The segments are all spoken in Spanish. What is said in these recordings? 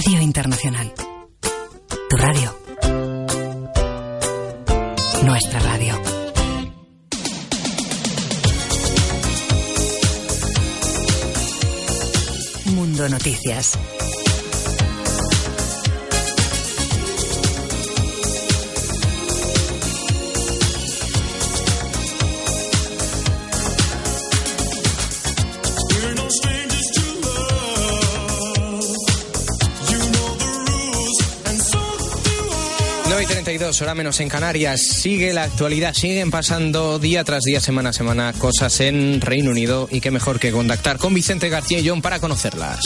Radio Internacional. Tu radio. Nuestra radio. Mundo Noticias. 32, hora menos en Canarias. Sigue la actualidad, siguen pasando día tras día, semana a semana, cosas en Reino Unido y qué mejor que contactar con Vicente García y John para conocerlas.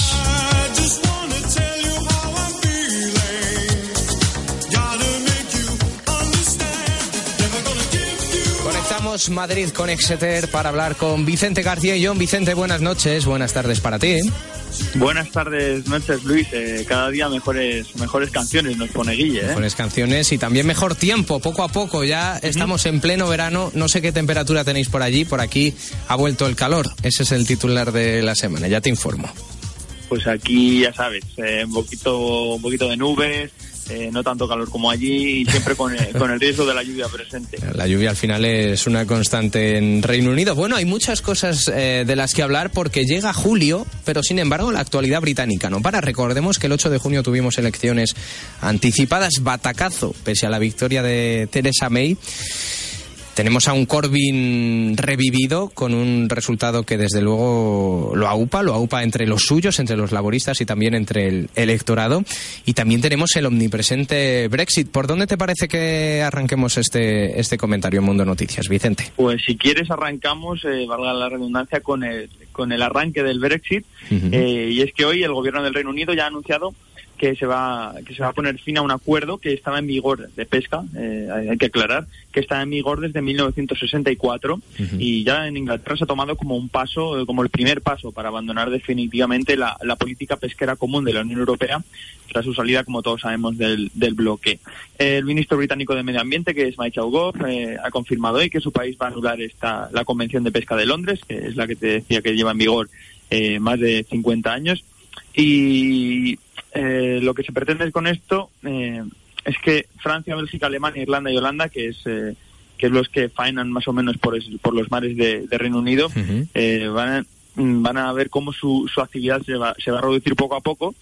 Madrid con Exeter para hablar con Vicente García y John. Vicente, buenas noches, buenas tardes para ti. Buenas tardes, noches Luis. Eh, cada día mejores, mejores canciones nos pone Guille. ¿eh? Mejores canciones y también mejor tiempo, poco a poco. Ya estamos en pleno verano. No sé qué temperatura tenéis por allí. Por aquí ha vuelto el calor. Ese es el titular de la semana. Ya te informo. Pues aquí ya sabes, eh, un poquito, un poquito de nubes eh, no tanto calor como allí y siempre con, eh, con, el riesgo de la lluvia presente. La lluvia al final es una constante en Reino Unido. Bueno, hay muchas cosas eh, de las que hablar porque llega julio, pero sin embargo la actualidad británica no para. Recordemos que el 8 de junio tuvimos elecciones anticipadas, batacazo, pese a la victoria de Theresa May. Tenemos a un Corbyn revivido con un resultado que desde luego lo aupa, lo aupa entre los suyos, entre los laboristas y también entre el electorado. Y también tenemos el omnipresente Brexit. ¿Por dónde te parece que arranquemos este, este comentario en Mundo Noticias, Vicente? Pues si quieres arrancamos, eh, valga la redundancia, con el, con el arranque del Brexit. Eh, y es que hoy el gobierno del Reino Unido ya ha anunciado que se va que se va a poner fin a un acuerdo que estaba en vigor de pesca, eh, hay que aclarar, que está en vigor desde 1964 y ya en Inglaterra se ha tomado como un paso, eh, como el primer paso para abandonar definitivamente la, política pesquera común de la Unión Europea tras su salida, como todos sabemos, del, del bloque. El ministro británico de Medio Ambiente, que es Michael Gove, eh, ha confirmado hoy que su país va a anular esta, la Convención de Pesca de Londres, que es la que te decía que lleva en vigor más de 50 años. Y eh, lo que se pretende con esto eh, es que Francia, Bélgica, Alemania, Irlanda y Holanda, que es eh, que es los que faenan más o menos por, por los mares de, Reino Unido, van, a, van a ver cómo su, su actividad se va, se va a reducir poco a poco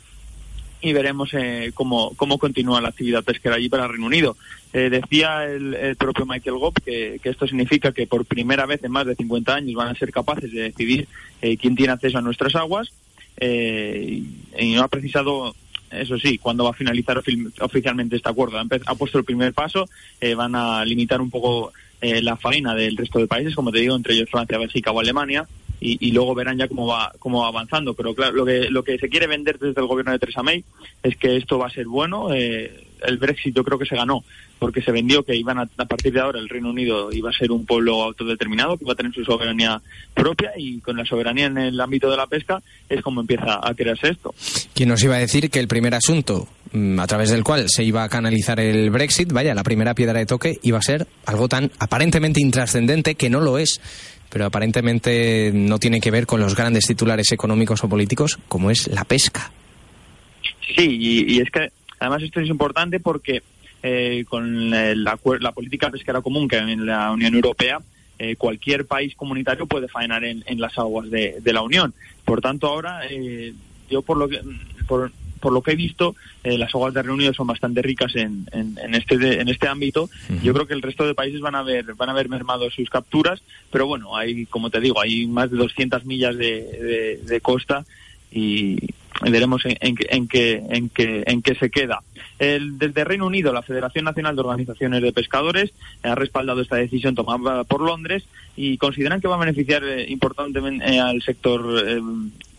y veremos cómo, cómo continúa la actividad pesquera allí para Reino Unido. decía el, propio Michael Gove que, que, esto significa que por primera vez en más de 50 años van a ser capaces de decidir quién tiene acceso a nuestras aguas eh, y no ha precisado eso sí, cuando va a finalizar oficialmente este acuerdo. Ha, puesto el primer paso, eh, van a limitar un poco eh, la faena del resto de países, como te digo, entre ellos Francia, Bélgica o Alemania, y, luego verán ya cómo va, cómo va avanzando. Pero claro, lo que, lo que se quiere vender desde el gobierno de Theresa May es que esto va a ser bueno. Eh, el Brexit yo creo que se ganó porque se vendió que iban a, partir de ahora el Reino Unido iba a ser un pueblo autodeterminado, que iba a tener su soberanía propia y con la soberanía en el ámbito de la pesca es como empieza a crearse esto. ¿Quién nos iba a decir que el primer asunto mm, a través del cual se iba a canalizar el Brexit, vaya, la primera piedra de toque iba a ser algo tan aparentemente intrascendente que no lo es? pero aparentemente no tiene que ver con los grandes titulares económicos o políticos, como es la pesca. Sí, y, es que además esto es importante porque eh, con la, política pesquera común que hay en la Unión Europea, eh, cualquier país comunitario puede faenar en, las aguas de, la Unión. Por tanto, ahora, eh, yo por lo que, por, por lo que he visto, eh, las aguas de Reino Unido son bastante ricas en, en, este en este ámbito. Yo creo que el resto de países van a ver van a ver mermado sus capturas, pero bueno, hay como te digo, hay más de 200 millas de, de, costa y veremos en, en, qué en qué en qué se queda. El, desde Reino Unido, la Federación Nacional de Organizaciones de Pescadores ha respaldado esta decisión tomada por Londres y consideran que va a beneficiar eh, importantemente eh, al sector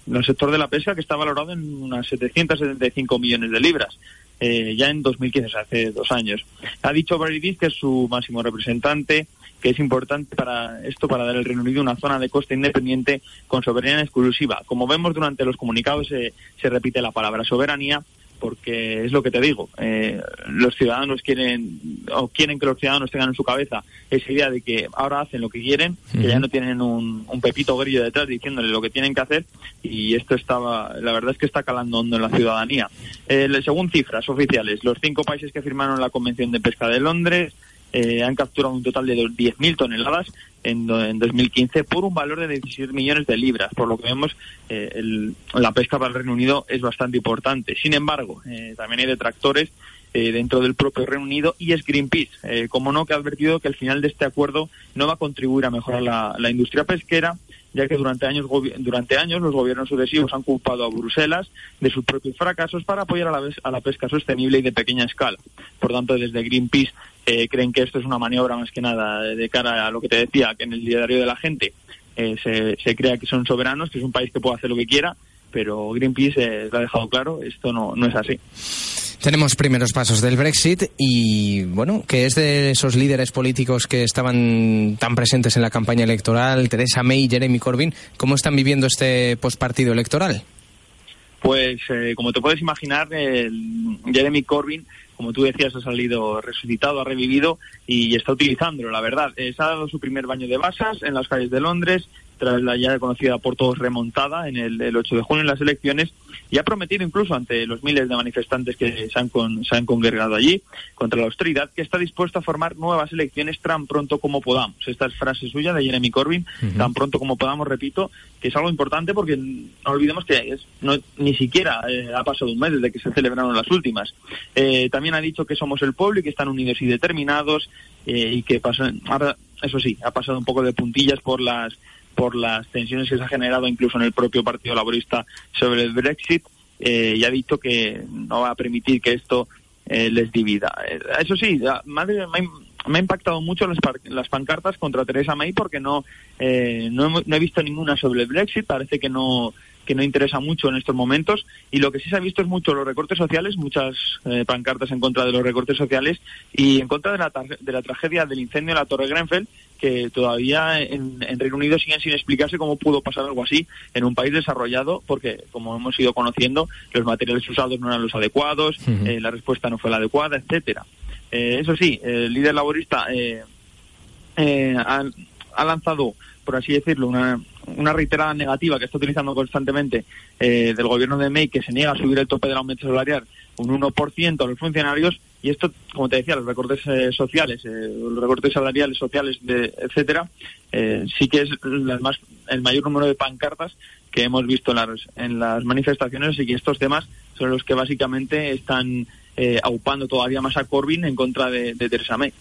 el sector de la pesca que está valorado en unas 775 millones de libras. Eh, ya en 2015, hace dos años. Ha dicho Brady que es su máximo representante, que es importante para esto, para dar al Reino Unido una zona de costa independiente con soberanía exclusiva. Como vemos durante los comunicados, se repite la palabra soberanía, porque es lo que te digo, eh, los ciudadanos quieren o quieren que los ciudadanos tengan en su cabeza esa idea de que ahora hacen lo que quieren, que ya no tienen un, pepito grillo detrás diciéndole lo que tienen que hacer y esto estaba, la verdad es que está calando hondo en la ciudadanía. Eh, según cifras oficiales, los cinco países que firmaron la Convención de Pesca de Londres eh, han capturado un total de 10.000 toneladas en, en, 2015 por un valor de 16 millones de libras. Por lo que vemos, eh, la pesca para el Reino Unido es bastante importante. Sin embargo, eh, también hay detractores dentro del propio Reino Unido y es Greenpeace, como no, que ha advertido que el final de este acuerdo no va a contribuir a mejorar la industria pesquera ya que durante años, durante años los gobiernos sucesivos han culpado a Bruselas de sus propios fracasos para apoyar a la pesca sostenible y de pequeña escala. Por tanto, desde Greenpeace eh, creen que esto es una maniobra más que nada de cara a lo que te decía, que en el diario de la gente eh, se, se crea que son soberanos, que es un país que puede hacer lo que quiera, pero Greenpeace eh, lo ha dejado claro, esto no, no es así. Tenemos primeros pasos del Brexit y, bueno, que es de esos líderes políticos que estaban tan presentes en la campaña electoral, Teresa May y Jeremy Corbyn, ¿cómo están viviendo este postpartido electoral? Pues, eh, como te puedes imaginar, Jeremy Corbyn, como tú decías, ha salido resucitado, ha revivido y está utilizándolo, la verdad. Eh, se ha dado su primer baño de basas en las calles de Londres, tras la ya conocida por todos remontada en el, 8 de junio en las elecciones y ha prometido incluso ante los miles de manifestantes que se han, se han congregado allí contra la austeridad que está dispuesto a formar nuevas elecciones tan pronto como podamos. Esta es frase suya de Jeremy Corbyn, tan pronto como podamos, repito, que es algo importante porque no olvidemos que no, ni siquiera eh, ha pasado un mes desde que se celebraron las últimas. Eh, también ha dicho que somos el pueblo y que están unidos y determinados eh, y que pasan, ahora, eso sí, ha pasado un poco de puntillas por las por las tensiones que se ha generado incluso en el propio Partido Laborista sobre el Brexit eh, y ha dicho que no va a permitir que esto eh, les divida. Eh, eso sí, madre, me, ha impactado mucho las, las, pancartas contra Teresa May porque no, no, he visto ninguna sobre el Brexit, parece que no que no interesa mucho en estos momentos y lo que sí se ha visto es mucho los recortes sociales, muchas pancartas en contra de los recortes sociales y en contra de la, de la tragedia del incendio en la Torre Grenfell que todavía en, Reino Unido siguen sin explicarse cómo pudo pasar algo así en un país desarrollado, porque como hemos ido conociendo, los materiales usados no eran los adecuados, eh, la respuesta no fue la adecuada, etcétera. Eh, eso sí, el líder laborista eh, ha, ha, lanzado, por así decirlo, una, una reiterada negativa que está utilizando constantemente del gobierno de May, que se niega a subir el tope del aumento salarial un 1% a los funcionarios y esto, como te decía, los recortes eh, sociales, eh, los recortes salariales, sociales, de, etcétera, eh, sí que es más, el mayor número de pancartas que hemos visto en las, en las manifestaciones y que estos temas son los que básicamente están aupando todavía más a Corbyn en contra de, de, May.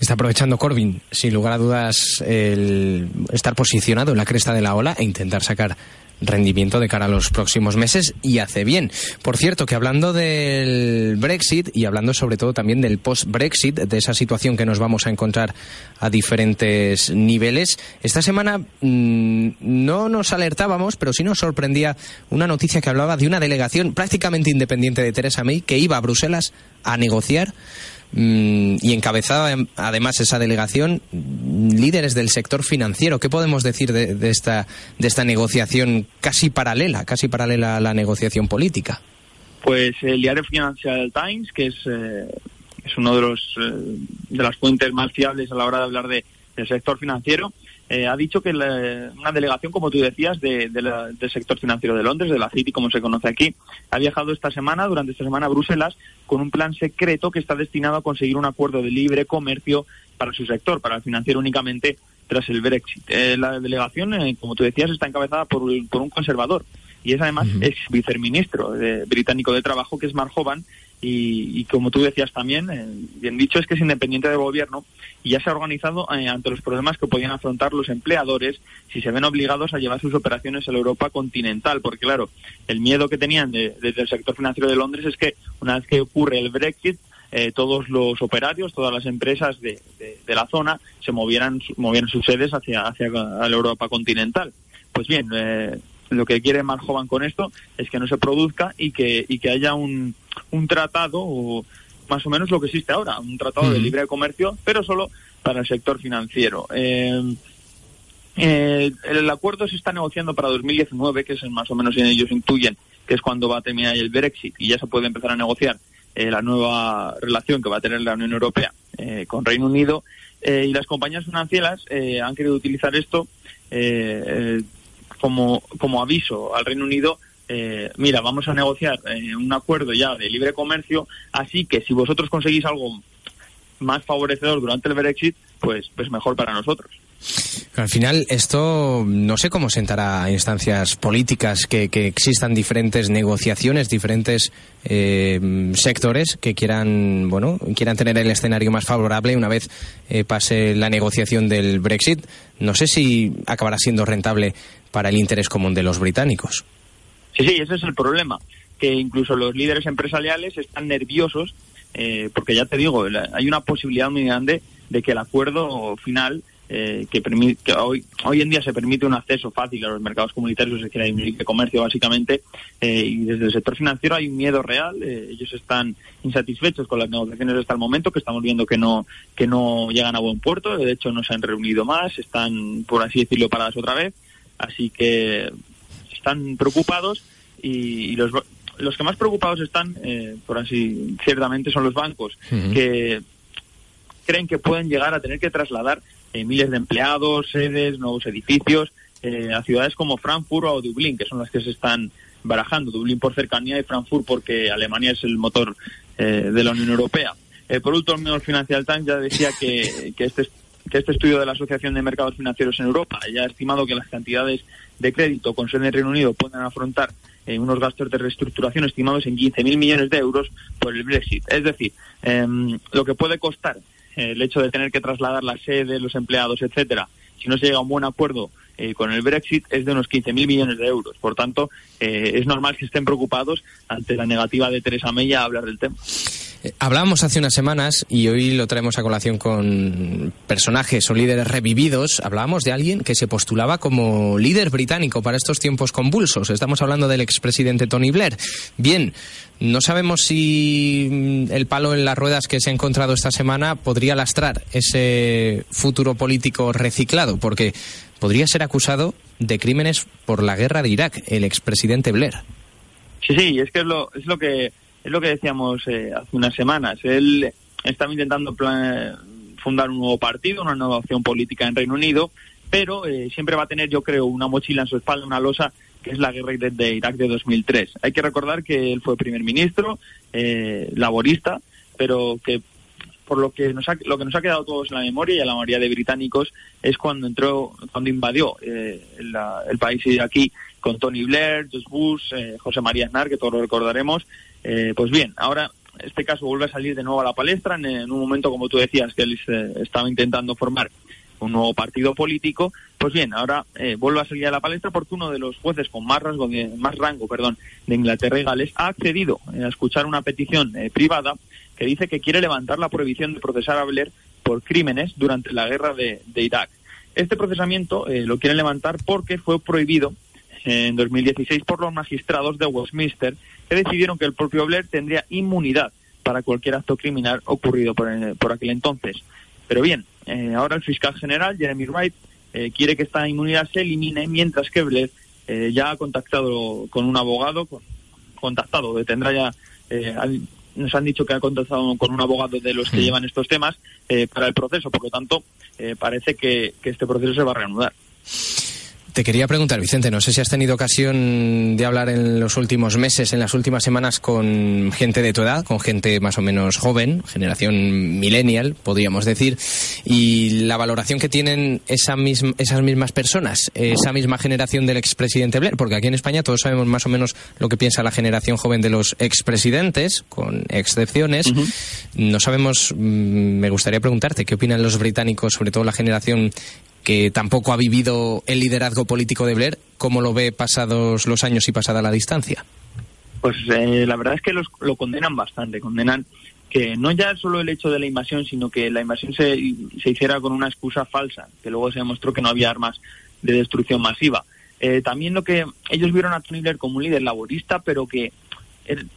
Está aprovechando Corbyn, sin lugar a dudas, el estar posicionado en la cresta de la ola e intentar sacar rendimiento de cara a los próximos meses y hace bien. Por cierto, que hablando del Brexit y hablando sobre todo también del post-Brexit, de esa situación que nos vamos a encontrar a diferentes niveles, esta semana mm, no nos alertábamos, pero sí nos sorprendía una noticia que hablaba de una delegación prácticamente independiente de Theresa May que iba a Bruselas a negociar y encabezaba además esa delegación líderes del sector financiero. ¿Qué podemos decir de, esta, de esta negociación casi paralela, casi paralela a la negociación política? Pues el diario Financial Times, que es, eh, es uno de, los, eh, de las fuentes más fiables a la hora de hablar de, del sector financiero, eh, ha dicho que una delegación, como tú decías, de, del sector financiero de Londres, de la City, como se conoce aquí, ha viajado esta semana, durante esta semana a Bruselas, con un plan secreto que está destinado a conseguir un acuerdo de libre comercio para su sector, para el financiero únicamente tras el Brexit. Eh, la delegación, eh, como tú decías, está encabezada por, por un conservador y es además ex viceministro británico de Trabajo, que es Mark Hovan, y, como tú decías también, eh, bien dicho, es que es independiente del gobierno y ya se ha organizado eh, ante los problemas que podían afrontar los empleadores si se ven obligados a llevar sus operaciones a la Europa continental, porque claro, el miedo que tenían desde el sector financiero de Londres es que una vez que ocurre el Brexit, eh, todos los operarios, todas las empresas de, la zona se movieran, movieran sus sedes hacia, hacia la Europa continental. Pues bien, lo que quiere Mark con esto es que no se produzca y que, y que haya un un tratado, más o menos lo que existe ahora, un tratado de libre comercio, pero solo para el sector financiero. Eh, eh, el acuerdo se está negociando para 2019, que es más o menos en ellos intuyen que es cuando va a terminar el Brexit y ya se puede empezar a negociar eh, la nueva relación que va a tener la Unión Europea eh, con Reino Unido. Eh, y las compañías financieras han querido utilizar esto como, como aviso al Reino Unido mira, vamos a negociar un acuerdo ya de libre comercio, así que si vosotros conseguís algo más favorecedor durante el Brexit, pues, pues mejor para nosotros. Al final, esto no sé cómo sentará a instancias políticas que, existan diferentes negociaciones, diferentes eh, sectores que quieran, bueno, quieran tener el escenario más favorable una vez eh, pase la negociación del Brexit. No sé si acabará siendo rentable para el interés común de los británicos. Sí, sí, ese es el problema, que incluso los líderes empresariales están nerviosos eh, porque ya te digo, hay una posibilidad muy grande de que el acuerdo final eh, que, permite, hoy, hoy en día se permite un acceso fácil a los mercados comunitarios, es decir, hay comercio básicamente, eh, y desde el sector financiero hay un miedo real, ellos están insatisfechos con las negociaciones hasta el momento, que estamos viendo que no, que no llegan a buen puerto, de hecho no se han reunido más, están, por así decirlo, paradas otra vez, así que están preocupados y, y los, los que más preocupados están, eh, por así ciertamente, son los bancos, que creen que pueden llegar a tener que trasladar eh, miles de empleados, sedes, nuevos edificios eh, a ciudades como Frankfurt o Dublín, que son las que se están barajando. Dublín por cercanía y Frankfurt porque Alemania es el motor de la Unión Europea. por último, el Financial Times ya decía que, que este que este estudio de la Asociación de Mercados Financieros en Europa ya ha estimado que las cantidades de crédito con sede en Reino Unido pueden afrontar eh, unos gastos de reestructuración estimados en 15.000 millones de euros por el Brexit. Es decir, em, lo que puede costar eh, el hecho de tener que trasladar la sede, los empleados, etcétera, si no se llega a un buen acuerdo eh, con el Brexit es de unos 15.000 millones de euros. Por tanto, es normal que estén preocupados ante la negativa de Teresa May a hablar del tema. Eh, hablábamos hace unas semanas y hoy lo traemos a colación con personajes o líderes revividos. Hablábamos de alguien que se postulaba como líder británico para estos tiempos convulsos. Estamos hablando del expresidente Tony Blair. Bien, no sabemos si mm, el palo en las ruedas que se ha encontrado esta semana podría lastrar ese futuro político reciclado, porque podría ser acusado de crímenes por la guerra de Irak, el expresidente Blair. Sí, sí, es que es lo, es lo que es lo que decíamos eh, hace unas semanas. Él estaba intentando fundar un nuevo partido, una nueva opción política en Reino Unido, pero eh, siempre va a tener, yo creo, una mochila en su espalda, una losa, que es la guerra de, Irak de 2003. Hay que recordar que él fue primer ministro, eh, laborista, pero que por lo que nos ha, lo que nos ha quedado todos en la memoria y a la mayoría de británicos es cuando entró, cuando invadió el, el, país aquí con Tony Blair, George Bush, José María Aznar, que todos lo recordaremos, eh, pues bien, ahora este caso vuelve a salir de nuevo a la palestra en, un momento, como tú decías, que él estaba intentando formar un nuevo partido político. Pues bien, ahora eh, vuelve a salir a la palestra porque uno de los jueces con más rango, de, más rango perdón, de Inglaterra y Gales ha accedido a escuchar una petición eh, privada que dice que quiere levantar la prohibición de procesar a Blair por crímenes durante la guerra de, Irak. Este procesamiento lo quieren levantar porque fue prohibido en 2016 por los magistrados de Westminster que decidieron que el propio Blair tendría inmunidad para cualquier acto criminal ocurrido por, eh, aquel entonces. Pero bien, eh, ahora el fiscal general, Jeremy Wright, eh, quiere que esta inmunidad se elimine, mientras que Blair ya ha contactado con un abogado, con, contactado, tendrá ya, nos han dicho que ha contactado con un abogado de los que llevan estos temas para el proceso, por lo tanto, parece que este proceso se va a reanudar. Te quería preguntar, Vicente, no sé si has tenido ocasión de hablar en los últimos meses, en las últimas semanas, con gente de tu edad, con gente más o menos joven, generación millennial, podríamos decir, y la valoración que tienen esa misma, esas mismas personas, esa misma generación del expresidente Blair, porque aquí en España todos sabemos más o menos lo que piensa la generación joven de los expresidentes, con excepciones. No sabemos, mm, me gustaría preguntarte, ¿qué opinan los británicos, sobre todo la generación que tampoco ha vivido el liderazgo político de Blair, ¿cómo lo ve pasados los años y pasada la distancia? Pues eh, la verdad es que lo condenan bastante, condenan que no ya solo el hecho de la invasión, sino que la invasión se, se hiciera con una excusa falsa, que luego se demostró que no había armas de destrucción masiva. Eh, también lo que ellos vieron a Tony Blair como un líder laborista, pero que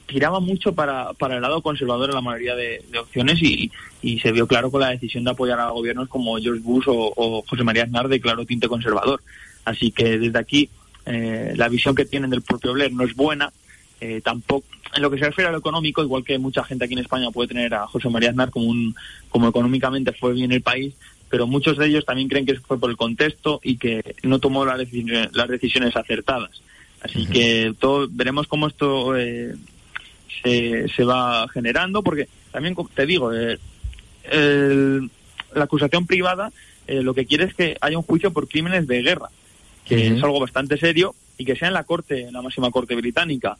tiraba mucho para, para el lado conservador en la mayoría de, opciones y, y, se vio claro con la decisión de apoyar a gobiernos como George Bush o, José María Aznar de claro tinte conservador. Así que desde aquí eh, la visión que tienen del propio Blair no es buena tampoco, en lo que se refiere a lo económico, igual que mucha gente aquí en España puede tener a José María Aznar como, un, como económicamente fue bien el país, pero muchos de ellos también creen que fue por el contexto y que no tomó las decisiones acertadas. Así que todo, veremos cómo esto eh, se, se, va generando, porque también te digo, eh, la acusación privada eh, lo que quiere es que haya un juicio por crímenes de guerra, que es algo bastante serio y que sea en la corte, en la máxima corte británica.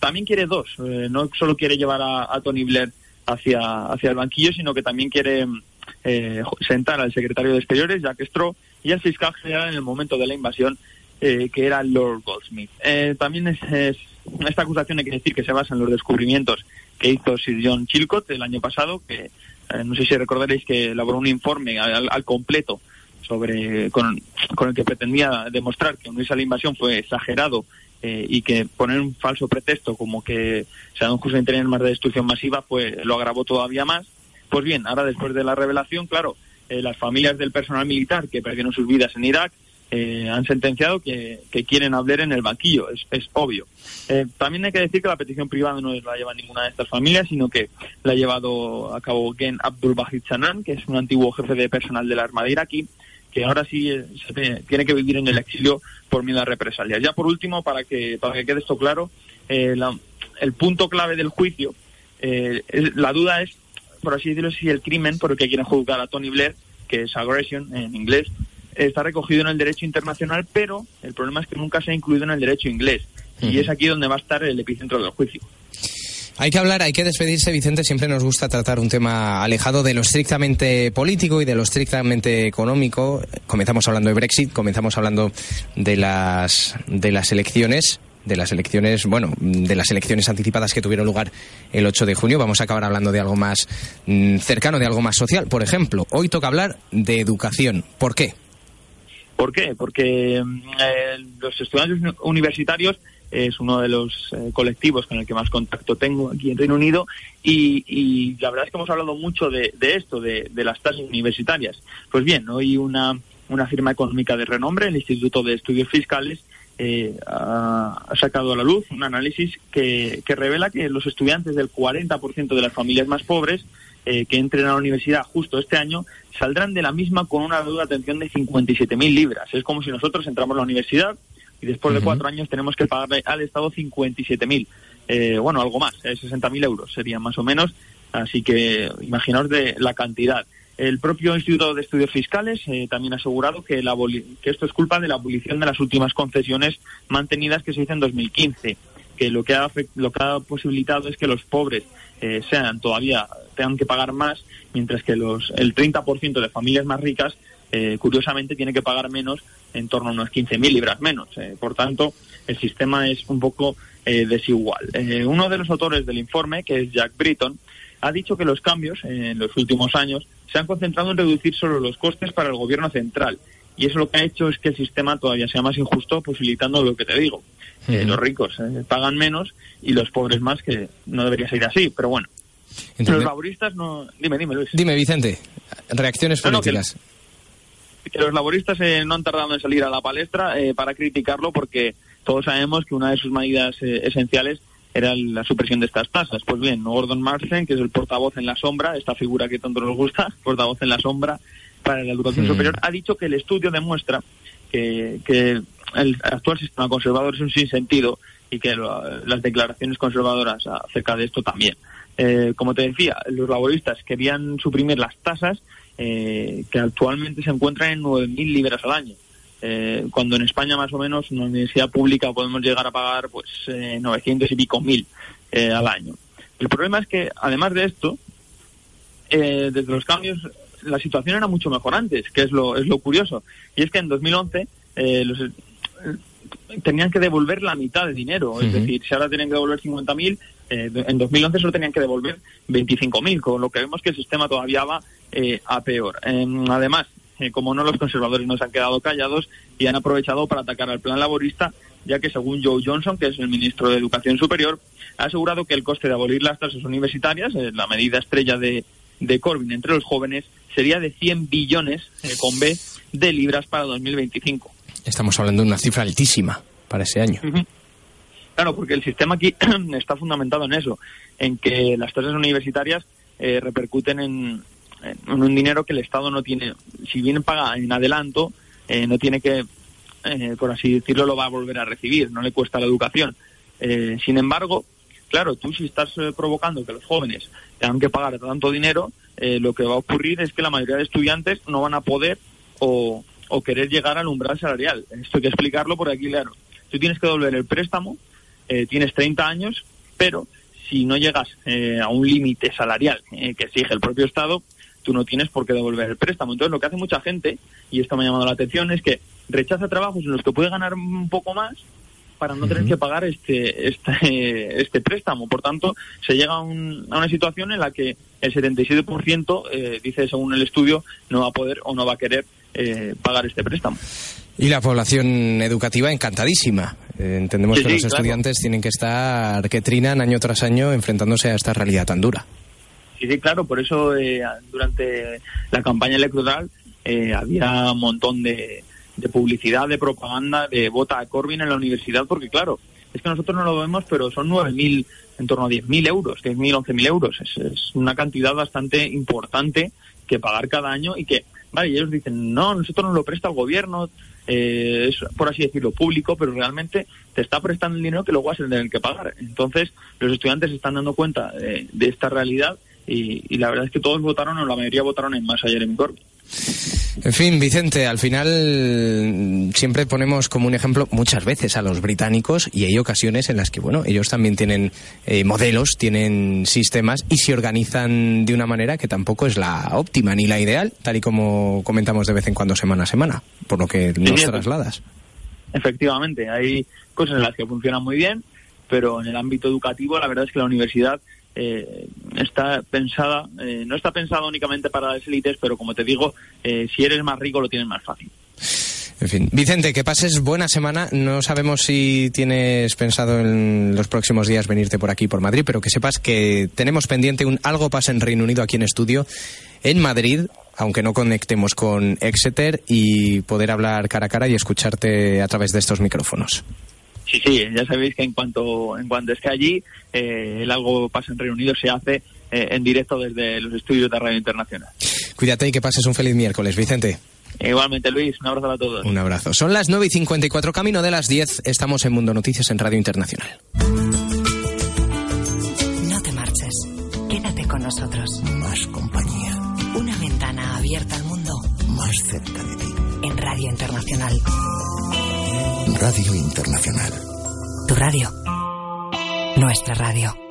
también quiere dos, no solo quiere llevar a, Tony Blair hacia, hacia el banquillo, sino que también quiere eh, sentar al secretario de Exteriores, Jack Straw, y al fiscal general en el momento de la invasión, eh, que era Lord Goldsmith. Eh, también es, esta acusación hay que decir que se basa en los descubrimientos que hizo Sir John Chilcot el año pasado, que no sé si recordaréis que elaboró un informe al, completo sobre con, el que pretendía demostrar que unirse a la invasión fue exagerado y que poner un falso pretexto como que un curso de más de destrucción masiva pues lo agravó todavía más pues bien, ahora después de la revelación, claro, eh, las familias del personal militar que perdieron sus vidas en Irak eh, han sentenciado que, quieren hablar en el banquillo, es, obvio. Eh, también hay que decir que la petición privada no la lleva ninguna de estas familias, sino que la ha llevado a cabo Gen Abdul Bahid Chanan, que es un antiguo jefe de personal de la Armada iraquí, que ahora sí tiene que vivir en el exilio por miedo a represalias. Ya por último, para que, para que quede esto claro, el punto clave del juicio, la duda es por así decirlo, si el crimen por el que quieren juzgar a Tony Blair, que es aggression en inglés, está recogido en el derecho internacional, pero el problema es que nunca se ha incluido en el derecho inglés. Y es aquí donde va a estar el epicentro del juicio. Hay que hablar, hay que despedirse, Vicente. Siempre nos gusta tratar un tema alejado de lo estrictamente político y de lo estrictamente económico. Comenzamos hablando de Brexit, comenzamos hablando de las, de las elecciones de las elecciones, bueno, de las elecciones anticipadas que tuvieron lugar el 8 de junio. Vamos a acabar hablando de algo más mm, cercano, de algo más social. Por ejemplo, hoy toca hablar de educación. ¿Por qué? ¿Por qué? Porque mm, eh, los estudiantes universitarios es uno de los eh, colectivos con el que más contacto tengo aquí en Reino Unido y, la verdad es que hemos hablado mucho de, esto, de, de, las tasas universitarias. Pues bien, hoy una, una firma económica de renombre, el Instituto de Estudios Fiscales, eh, ha, sacado a la luz un análisis que, revela que los estudiantes del 40% de las familias más pobres eh, que entren a la universidad justo este año saldrán de la misma con una deuda de atención de 57.000 libras. Es como si nosotros entramos a la universidad y después de cuatro años tenemos que pagarle al Estado 57.000. Eh, bueno, algo más, eh, 60.000 euros serían más o menos. Así que imaginaos de la cantidad. El propio Instituto de Estudios Fiscales eh, también ha asegurado que, que esto es culpa de la abolición de las últimas concesiones mantenidas que se hizo en 2015, que lo que ha, lo que ha posibilitado es que los pobres eh, sean todavía tengan que pagar más, mientras que los el 30% de familias más ricas, eh, curiosamente, tiene que pagar menos, en torno a unos 15.000 libras menos. por tanto, el sistema es un poco desigual. uno de los autores del informe, que es Jack Britton, ha dicho que los cambios en los últimos años se han concentrado en reducir solo los costes para el gobierno central. Y eso lo que ha hecho es que el sistema todavía sea más injusto, posibilitando lo que te digo. Los ricos eh, pagan menos y los pobres más, que no debería ser así, pero bueno. Los laboristas no... Dime, dime, Luis. Dime, Vicente. Reacciones políticas. que, los laboristas eh, no han tardado en salir a la palestra eh, para criticarlo porque todos sabemos que una de sus medidas esenciales era la supresión de estas tasas. Pues bien, Gordon Marsden, que es el portavoz en la sombra, esta figura que tanto nos gusta, portavoz en la sombra para la educación superior, ha dicho que el estudio demuestra que, el actual sistema conservador es un sinsentido y que las declaraciones conservadoras acerca de esto también. Eh, como te decía, los laboristas querían suprimir las tasas eh, que actualmente se encuentran en 9.000 libras al año. Eh, cuando en España más o menos en una universidad pública podemos llegar a pagar pues eh, 900 y pico mil eh, al año. El problema es que además de esto, eh, desde los cambios la situación era mucho mejor antes, que es lo, es lo curioso. Y es que en 2011 los, tenían que devolver la mitad de dinero. Es decir, si ahora tienen que devolver 50.000, eh, en 2011 solo tenían que devolver 25.000, con lo que vemos que el sistema todavía va eh, a peor. Em, además, eh, como no, los conservadores no se han quedado callados y han aprovechado para atacar al plan laborista, ya que según Joe Johnson, que es el ministro de Educación Superior, ha asegurado que el coste de abolir las tasas universitarias, eh, la medida estrella de, de Corbyn entre los jóvenes, sería de 100 billones, eh, con B, de libras para 2025. Estamos hablando de una cifra altísima para ese año. Claro, porque el sistema aquí está fundamentado en eso, en que las tasas universitarias eh, repercuten en, un dinero que el Estado no tiene, si bien paga en adelanto, eh, no tiene que, eh, por así decirlo, lo va a volver a recibir, no le cuesta la educación. sin embargo, claro, tú si estás provocando que los jóvenes tengan que pagar tanto dinero, lo que va a ocurrir es que la mayoría de estudiantes no van a poder o, o querer llegar al umbral salarial. Esto hay que explicarlo por aquí, claro. Tú tienes que devolver el préstamo eh, tienes 30 años, pero si no llegas eh, a un límite salarial eh, que exige el propio Estado, tú no tienes por qué devolver el préstamo. Entonces, lo que hace mucha gente, y esto me ha llamado la atención, es que rechaza trabajos en los que puede ganar un poco más para no tener que pagar este, este, este préstamo. Por tanto, se llega a, una situación en la que el 77%, eh, dice según el estudio, no va a poder o no va a querer pagar este préstamo. Y la población educativa encantadísima. Eh, entendemos que los estudiantes tienen que estar, que trinan año tras año enfrentándose a esta realidad tan dura. Sí, sí, claro, por eso eh, durante la campaña electoral eh, había un montón de, publicidad, de propaganda, de vota a Corbyn en la universidad, porque claro, es que nosotros no lo vemos, pero son 9.000, en torno a 10.000 euros, 10.000, 11.000 euros. Es, es una cantidad bastante importante que pagar cada año y que, vale, ellos dicen, no, nosotros nos lo presta el gobierno, eh, es, por así decirlo, público, pero realmente te está prestando el dinero que luego vas a tener que pagar. Entonces, los estudiantes están dando cuenta de, esta realidad y, la verdad es que todos votaron, o la mayoría votaron en más ayer en Corbyn. En fin, Vicente, al final siempre ponemos como un ejemplo muchas veces a los británicos y hay ocasiones en las que, bueno, ellos también tienen eh, modelos, tienen sistemas y se organizan de una manera que tampoco es la óptima ni la ideal, tal y como comentamos de vez en cuando semana a semana, por lo que nos trasladas. Efectivamente, hay cosas en las que funcionan muy bien, pero en el ámbito educativo la verdad es que la universidad eh, está pensada, eh, no está pensada únicamente para las élites, pero como te digo, eh, si eres más rico lo tienes más fácil. En fin, Vicente, que pases buena semana. No sabemos si tienes pensado en los próximos días venirte por aquí, por Madrid, pero que sepas que tenemos pendiente un algo pasa en Reino Unido aquí en estudio, en Madrid, aunque no conectemos con Exeter, y poder hablar cara a cara y escucharte a través de estos micrófonos. Sí, sí, ya sabéis que en cuanto en cuanto esté allí, eh, el algo pasa en Reino Unido se hace eh, en directo desde los estudios de Radio Internacional. Cuídate y que pases un feliz miércoles, Vicente. Igualmente, Luis, un abrazo a todos. Un abrazo. Son las 9 y 54, camino de las 10. Estamos en Mundo Noticias en Radio Internacional. No te marches. Quédate con nosotros. Más compañía. Una ventana abierta al mundo. Más cerca de ti. En Radio Internacional. Radio Internacional. Tu radio. Nuestra radio.